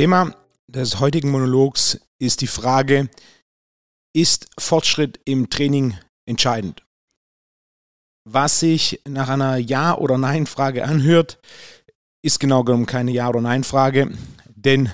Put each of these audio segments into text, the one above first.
Thema des heutigen Monologs ist die Frage, ist Fortschritt im Training entscheidend? Was sich nach einer Ja- oder Nein-Frage anhört, ist genau genommen keine Ja- oder Nein-Frage, denn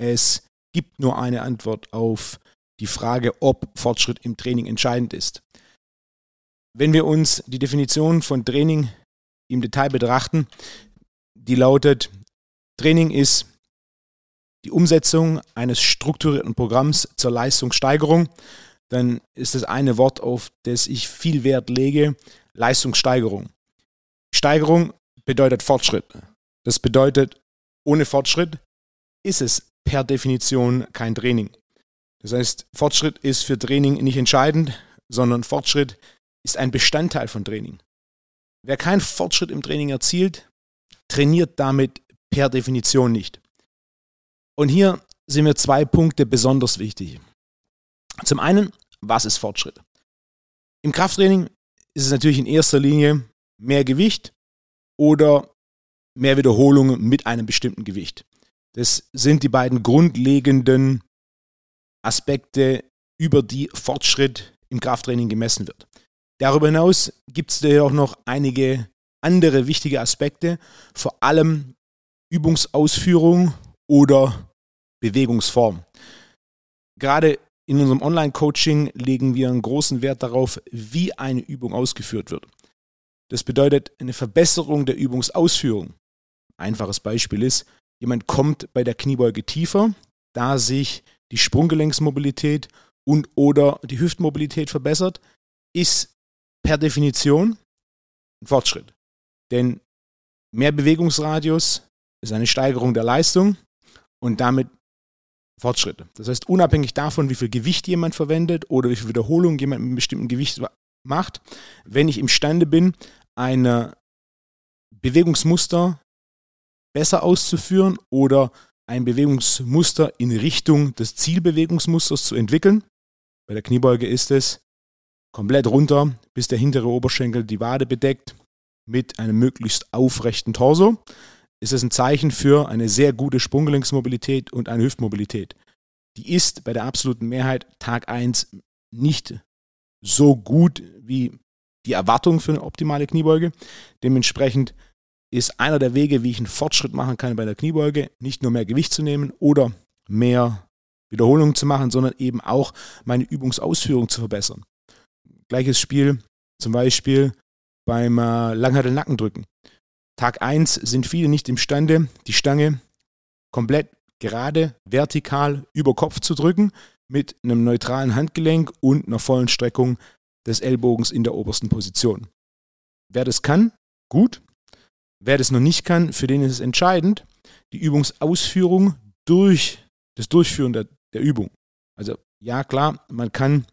es gibt nur eine Antwort auf die Frage, ob Fortschritt im Training entscheidend ist. Wenn wir uns die Definition von Training im Detail betrachten, die lautet, Training ist die Umsetzung eines strukturierten Programms zur Leistungssteigerung, dann ist das eine Wort, auf das ich viel Wert lege, Leistungssteigerung. Steigerung bedeutet Fortschritt. Das bedeutet, ohne Fortschritt ist es per Definition kein Training. Das heißt, Fortschritt ist für Training nicht entscheidend, sondern Fortschritt ist ein Bestandteil von Training. Wer keinen Fortschritt im Training erzielt, trainiert damit per Definition nicht. Und hier sind mir zwei Punkte besonders wichtig. Zum einen, was ist Fortschritt? Im Krafttraining ist es natürlich in erster Linie mehr Gewicht oder mehr Wiederholungen mit einem bestimmten Gewicht. Das sind die beiden grundlegenden Aspekte, über die Fortschritt im Krafttraining gemessen wird. Darüber hinaus gibt es auch noch einige andere wichtige Aspekte, vor allem Übungsausführung oder Bewegungsform. Gerade in unserem Online-Coaching legen wir einen großen Wert darauf, wie eine Übung ausgeführt wird. Das bedeutet eine Verbesserung der Übungsausführung. Einfaches Beispiel ist, jemand kommt bei der Kniebeuge tiefer, da sich die Sprunggelenksmobilität und oder die Hüftmobilität verbessert, ist per Definition ein Fortschritt. Denn mehr Bewegungsradius ist eine Steigerung der Leistung und damit Fortschritte. Das heißt, unabhängig davon, wie viel Gewicht jemand verwendet oder wie viel Wiederholung jemand mit einem bestimmten Gewicht macht, wenn ich imstande bin, ein Bewegungsmuster besser auszuführen oder ein Bewegungsmuster in Richtung des Zielbewegungsmusters zu entwickeln. Bei der Kniebeuge ist es komplett runter, bis der hintere Oberschenkel die Wade bedeckt mit einem möglichst aufrechten Torso ist es ein Zeichen für eine sehr gute Sprunggelenksmobilität und eine Hüftmobilität. Die ist bei der absoluten Mehrheit Tag 1 nicht so gut wie die Erwartung für eine optimale Kniebeuge. Dementsprechend ist einer der Wege, wie ich einen Fortschritt machen kann bei der Kniebeuge, nicht nur mehr Gewicht zu nehmen oder mehr Wiederholungen zu machen, sondern eben auch meine Übungsausführung zu verbessern. Gleiches Spiel zum Beispiel beim äh, Langhantel-Nackendrücken. Tag 1 sind viele nicht imstande, die Stange komplett gerade, vertikal über Kopf zu drücken mit einem neutralen Handgelenk und einer vollen Streckung des Ellbogens in der obersten Position. Wer das kann, gut. Wer das noch nicht kann, für den ist es entscheidend, die Übungsausführung durch das Durchführen der, der Übung. Also ja, klar, man kann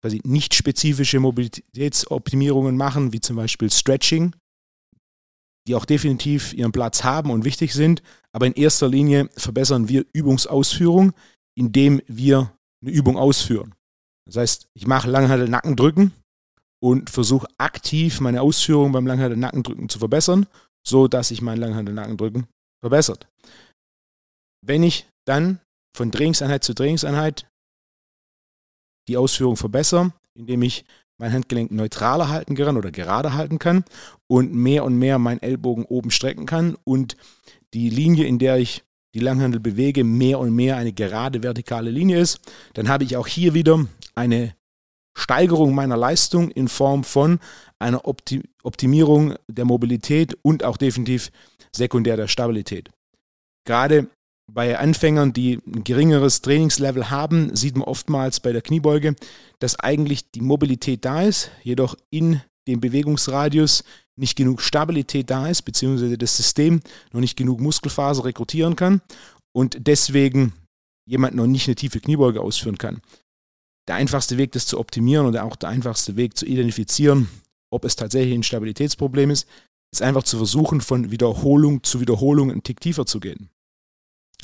quasi nicht spezifische Mobilitätsoptimierungen machen, wie zum Beispiel Stretching, die auch definitiv ihren Platz haben und wichtig sind. Aber in erster Linie verbessern wir Übungsausführung, indem wir eine Übung ausführen. Das heißt, ich mache Langhandel Nackendrücken und versuche aktiv meine Ausführung beim Langhandel Nackendrücken zu verbessern, so dass sich mein Langhandel Nackendrücken verbessert. Wenn ich dann von Trainingseinheit zu Trainingseinheit die Ausführung verbessere, indem ich mein Handgelenk neutraler halten kann oder gerade halten kann und mehr und mehr meinen Ellbogen oben strecken kann und die Linie, in der ich die Langhandel bewege, mehr und mehr eine gerade vertikale Linie ist, dann habe ich auch hier wieder eine Steigerung meiner Leistung in Form von einer Optimierung der Mobilität und auch definitiv sekundär der Stabilität. Gerade bei Anfängern, die ein geringeres Trainingslevel haben, sieht man oftmals bei der Kniebeuge, dass eigentlich die Mobilität da ist, jedoch in dem Bewegungsradius nicht genug Stabilität da ist, beziehungsweise das System noch nicht genug Muskelfaser rekrutieren kann und deswegen jemand noch nicht eine tiefe Kniebeuge ausführen kann. Der einfachste Weg, das zu optimieren oder auch der einfachste Weg zu identifizieren, ob es tatsächlich ein Stabilitätsproblem ist, ist einfach zu versuchen, von Wiederholung zu Wiederholung einen Tick tiefer zu gehen.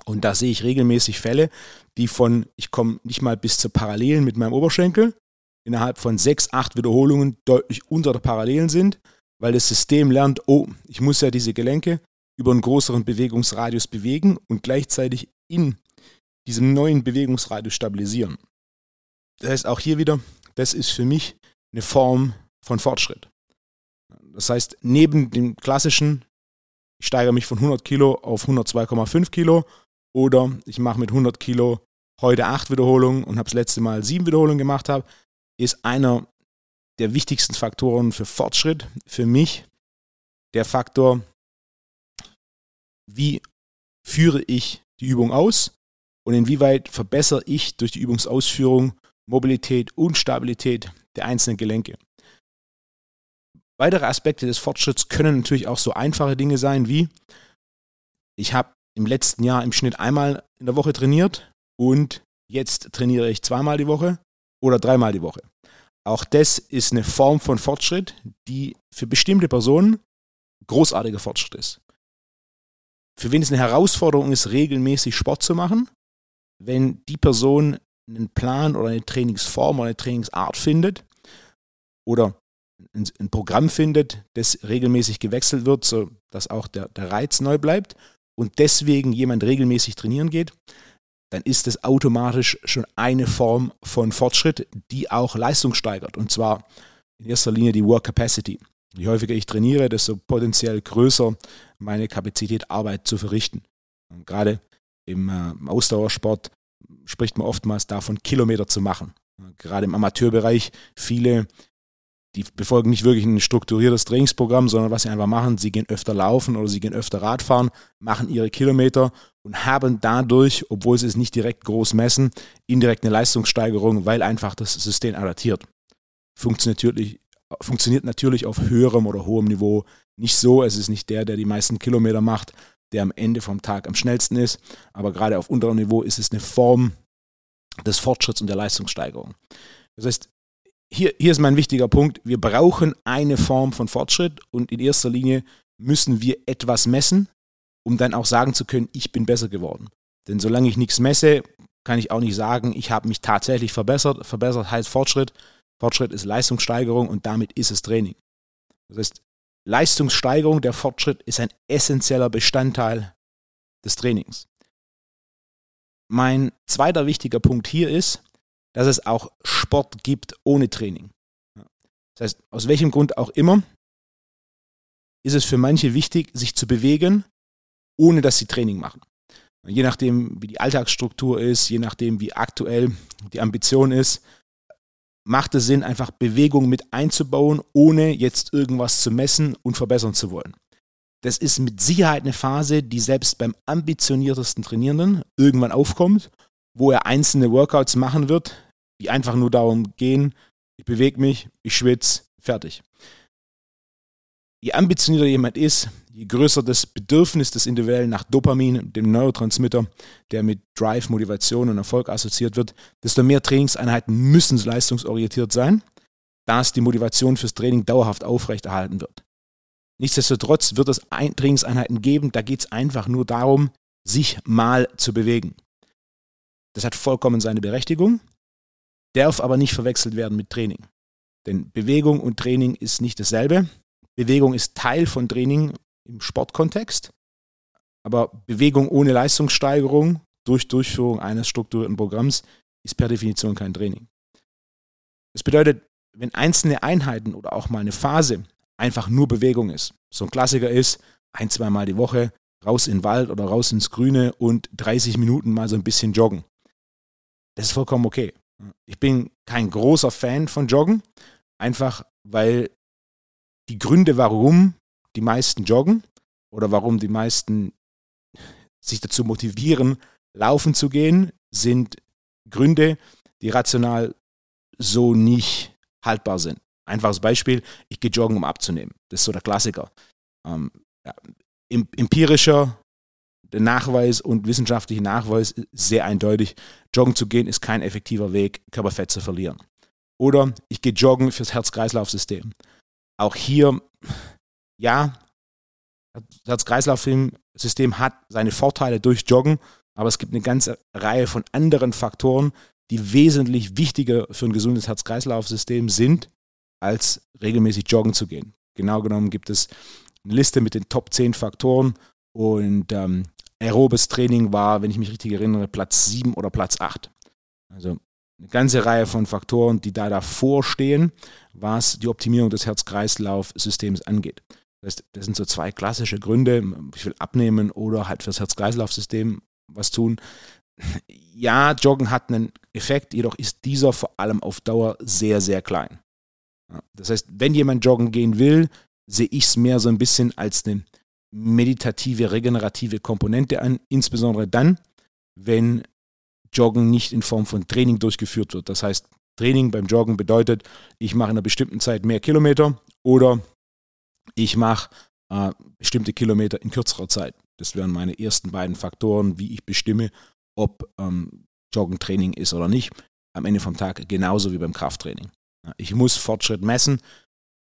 Und da sehe ich regelmäßig Fälle, die von, ich komme nicht mal bis zur Parallelen mit meinem Oberschenkel, innerhalb von sechs, acht Wiederholungen deutlich unter der Parallelen sind, weil das System lernt, oh, ich muss ja diese Gelenke über einen größeren Bewegungsradius bewegen und gleichzeitig in diesem neuen Bewegungsradius stabilisieren. Das heißt, auch hier wieder, das ist für mich eine Form von Fortschritt. Das heißt, neben dem klassischen, ich steigere mich von 100 Kilo auf 102,5 Kilo oder ich mache mit 100 Kilo heute acht Wiederholungen und habe das letzte Mal sieben Wiederholungen gemacht habe, ist einer der wichtigsten Faktoren für Fortschritt für mich der Faktor, wie führe ich die Übung aus und inwieweit verbessere ich durch die Übungsausführung Mobilität und Stabilität der einzelnen Gelenke. Weitere Aspekte des Fortschritts können natürlich auch so einfache Dinge sein wie, ich habe im letzten Jahr im Schnitt einmal in der Woche trainiert und jetzt trainiere ich zweimal die Woche oder dreimal die Woche. Auch das ist eine Form von Fortschritt, die für bestimmte Personen großartiger Fortschritt ist. Für wen es eine Herausforderung ist, regelmäßig Sport zu machen, wenn die Person einen Plan oder eine Trainingsform oder eine Trainingsart findet oder ein, Programm findet, das regelmäßig gewechselt wird, sodass auch der, der Reiz neu bleibt und deswegen jemand regelmäßig trainieren geht, dann ist es automatisch schon eine Form von Fortschritt, die auch Leistung steigert. Und zwar in erster Linie die Work Capacity. Je häufiger ich trainiere, desto potenziell größer meine Kapazität, Arbeit zu verrichten. Und gerade im, äh, Ausdauersport spricht man oftmals davon, Kilometer zu machen. Gerade im Amateurbereich viele die befolgen nicht wirklich ein strukturiertes Trainingsprogramm, sondern was sie einfach machen, sie gehen öfter laufen oder sie gehen öfter Radfahren, machen ihre Kilometer und haben dadurch, obwohl sie es nicht direkt groß messen, indirekt eine Leistungssteigerung, weil einfach das System adaptiert. Funktioniert natürlich, funktioniert natürlich auf höherem oder hohem Niveau nicht so. Es ist nicht der, der die meisten Kilometer macht, der am Ende vom Tag am schnellsten ist, aber gerade auf unterem Niveau ist es eine Form des Fortschritts und der Leistungssteigerung. Das heißt, hier, hier ist mein wichtiger Punkt. Wir brauchen eine Form von Fortschritt und in erster Linie müssen wir etwas messen, um dann auch sagen zu können, ich bin besser geworden. Denn solange ich nichts messe, kann ich auch nicht sagen, ich habe mich tatsächlich verbessert. Verbessert heißt Fortschritt. Fortschritt ist Leistungssteigerung und damit ist es Training. Das heißt, Leistungssteigerung, der Fortschritt ist ein essentieller Bestandteil des Trainings. Mein zweiter wichtiger Punkt hier ist, dass es auch Sport gibt ohne Training. Das heißt, aus welchem Grund auch immer, ist es für manche wichtig, sich zu bewegen, ohne dass sie Training machen. Je nachdem, wie die Alltagsstruktur ist, je nachdem, wie aktuell die Ambition ist, macht es Sinn, einfach Bewegung mit einzubauen, ohne jetzt irgendwas zu messen und verbessern zu wollen. Das ist mit Sicherheit eine Phase, die selbst beim ambitioniertesten Trainierenden irgendwann aufkommt wo er einzelne Workouts machen wird, die einfach nur darum gehen, ich bewege mich, ich schwitze, fertig. Je ambitionierter jemand ist, je größer das Bedürfnis des Individuellen nach Dopamin, dem Neurotransmitter, der mit Drive, Motivation und Erfolg assoziiert wird, desto mehr Trainingseinheiten müssen leistungsorientiert sein, da es die Motivation fürs Training dauerhaft aufrechterhalten wird. Nichtsdestotrotz wird es Trainingseinheiten geben, da geht es einfach nur darum, sich mal zu bewegen. Das hat vollkommen seine Berechtigung, darf aber nicht verwechselt werden mit Training. Denn Bewegung und Training ist nicht dasselbe. Bewegung ist Teil von Training im Sportkontext, aber Bewegung ohne Leistungssteigerung durch Durchführung eines strukturierten Programms ist per Definition kein Training. Das bedeutet, wenn einzelne Einheiten oder auch mal eine Phase einfach nur Bewegung ist, so ein Klassiker ist, ein, zweimal die Woche raus in den Wald oder raus ins Grüne und 30 Minuten mal so ein bisschen joggen. Das ist vollkommen okay. Ich bin kein großer Fan von Joggen, einfach weil die Gründe, warum die meisten joggen oder warum die meisten sich dazu motivieren, laufen zu gehen, sind Gründe, die rational so nicht haltbar sind. Einfaches Beispiel, ich gehe joggen, um abzunehmen. Das ist so der Klassiker. Ähm, ja, empirischer der Nachweis und wissenschaftliche Nachweis ist sehr eindeutig. Joggen zu gehen ist kein effektiver Weg, Körperfett zu verlieren. Oder ich gehe joggen fürs Herz-Kreislauf-System. Auch hier, ja, das Herz-Kreislauf-System hat seine Vorteile durch Joggen, aber es gibt eine ganze Reihe von anderen Faktoren, die wesentlich wichtiger für ein gesundes Herz-Kreislauf-System sind, als regelmäßig joggen zu gehen. Genau genommen gibt es eine Liste mit den Top 10 Faktoren und ähm, aerobes Training war, wenn ich mich richtig erinnere, Platz 7 oder Platz 8. Also eine ganze Reihe von Faktoren, die da davor stehen, was die Optimierung des Herz-Kreislauf-Systems angeht. Das, das sind so zwei klassische Gründe. Ich will abnehmen oder halt fürs Herz-Kreislauf-System was tun. Ja, Joggen hat einen Effekt, jedoch ist dieser vor allem auf Dauer sehr, sehr klein. Das heißt, wenn jemand joggen gehen will, sehe ich es mehr so ein bisschen als eine meditative, regenerative Komponente an, insbesondere dann, wenn Joggen nicht in Form von Training durchgeführt wird. Das heißt, Training beim Joggen bedeutet, ich mache in einer bestimmten Zeit mehr Kilometer oder ich mache äh, bestimmte Kilometer in kürzerer Zeit. Das wären meine ersten beiden Faktoren, wie ich bestimme, ob ähm, Joggen Training ist oder nicht. Am Ende vom Tag genauso wie beim Krafttraining. Ich muss Fortschritt messen,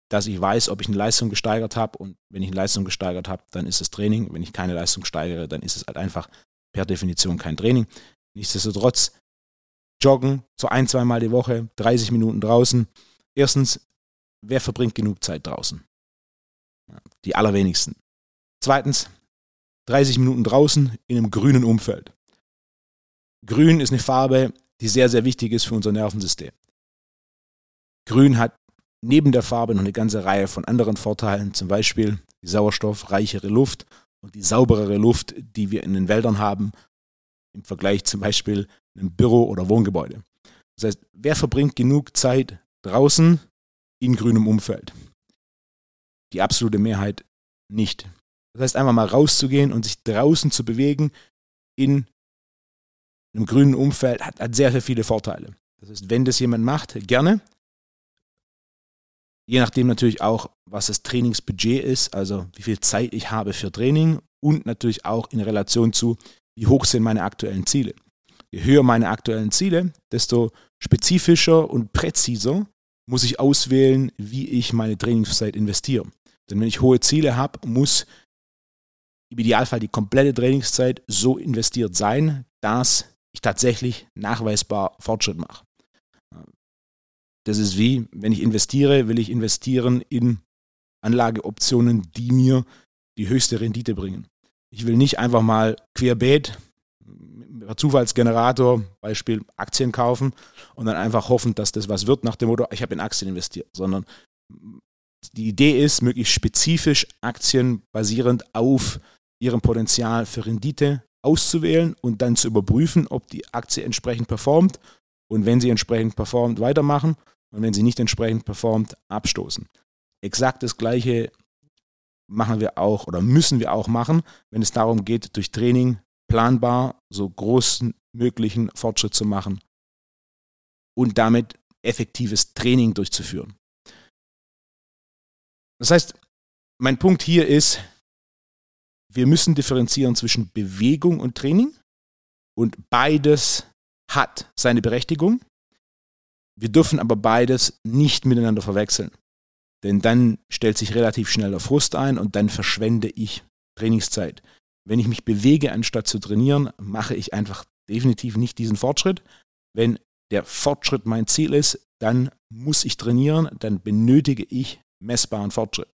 dass ich weiß, ob ich eine Leistung gesteigert habe. Und wenn ich eine Leistung gesteigert habe, dann ist es Training. Wenn ich keine Leistung steigere, dann ist es halt einfach per Definition kein Training. Nichtsdestotrotz, joggen so ein, zweimal die Woche, 30 Minuten draußen. Erstens, wer verbringt genug Zeit draußen? Die allerwenigsten. Zweitens, 30 Minuten draußen in einem grünen Umfeld. Grün ist eine Farbe, die sehr, sehr wichtig ist für unser Nervensystem. Grün hat neben der Farbe noch eine ganze Reihe von anderen Vorteilen, zum Beispiel die sauerstoffreichere Luft und die sauberere Luft, die wir in den Wäldern haben, im Vergleich zum Beispiel einem Büro- oder Wohngebäude. Das heißt, wer verbringt genug Zeit draußen in grünem Umfeld? Die absolute Mehrheit nicht. Das heißt, einfach mal rauszugehen und sich draußen zu bewegen in einem grünen Umfeld hat, hat sehr, sehr viele Vorteile. Das heißt, wenn das jemand macht, gerne. Je nachdem natürlich auch, was das Trainingsbudget ist, also wie viel Zeit ich habe für Training und natürlich auch in Relation zu, wie hoch sind meine aktuellen Ziele. Je höher meine aktuellen Ziele, desto spezifischer und präziser muss ich auswählen, wie ich meine Trainingszeit investiere. Denn wenn ich hohe Ziele habe, muss im Idealfall die komplette Trainingszeit so investiert sein, dass ich tatsächlich nachweisbar Fortschritt mache. Das ist wie, wenn ich investiere, will ich investieren in Anlageoptionen, die mir die höchste Rendite bringen. Ich will nicht einfach mal querbeet, Zufallsgenerator, Beispiel Aktien kaufen und dann einfach hoffen, dass das was wird nach dem Motto, ich habe in Aktien investiert, sondern die Idee ist, möglichst spezifisch Aktien basierend auf ihrem Potenzial für Rendite auszuwählen und dann zu überprüfen, ob die Aktie entsprechend performt und wenn sie entsprechend performt, weitermachen und wenn sie nicht entsprechend performt, abstoßen. Exakt das gleiche machen wir auch oder müssen wir auch machen, wenn es darum geht, durch Training planbar so großen möglichen Fortschritt zu machen und damit effektives Training durchzuführen. Das heißt, mein Punkt hier ist, wir müssen differenzieren zwischen Bewegung und Training und beides hat seine Berechtigung. Wir dürfen aber beides nicht miteinander verwechseln. Denn dann stellt sich relativ schnell der Frust ein und dann verschwende ich Trainingszeit. Wenn ich mich bewege, anstatt zu trainieren, mache ich einfach definitiv nicht diesen Fortschritt. Wenn der Fortschritt mein Ziel ist, dann muss ich trainieren, dann benötige ich messbaren Fortschritt.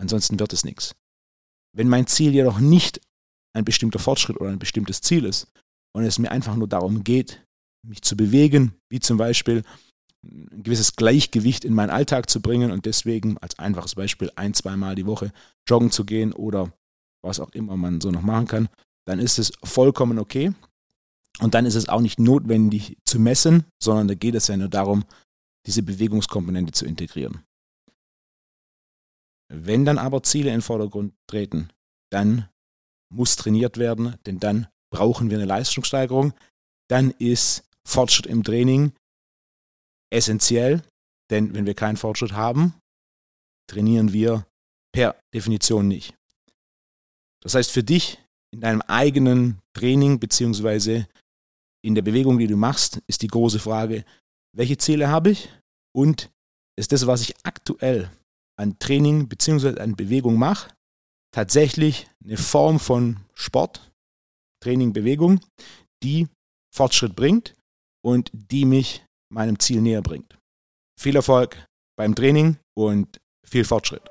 Ansonsten wird es nichts. Wenn mein Ziel jedoch nicht ein bestimmter Fortschritt oder ein bestimmtes Ziel ist und es mir einfach nur darum geht, mich zu bewegen, wie zum Beispiel ein gewisses Gleichgewicht in meinen Alltag zu bringen und deswegen als einfaches Beispiel ein, zweimal die Woche joggen zu gehen oder was auch immer man so noch machen kann, dann ist es vollkommen okay. Und dann ist es auch nicht notwendig zu messen, sondern da geht es ja nur darum, diese Bewegungskomponente zu integrieren. Wenn dann aber Ziele in den Vordergrund treten, dann muss trainiert werden, denn dann brauchen wir eine Leistungssteigerung. Dann ist Fortschritt im Training essentiell, denn wenn wir keinen Fortschritt haben, trainieren wir per Definition nicht. Das heißt, für dich in deinem eigenen Training beziehungsweise in der Bewegung, die du machst, ist die große Frage, welche Ziele habe ich und ist das, was ich aktuell an Training bzw. an Bewegung mache, tatsächlich eine Form von Sport, Training, Bewegung, die Fortschritt bringt und die mich meinem Ziel näher bringt. Viel Erfolg beim Training und viel Fortschritt.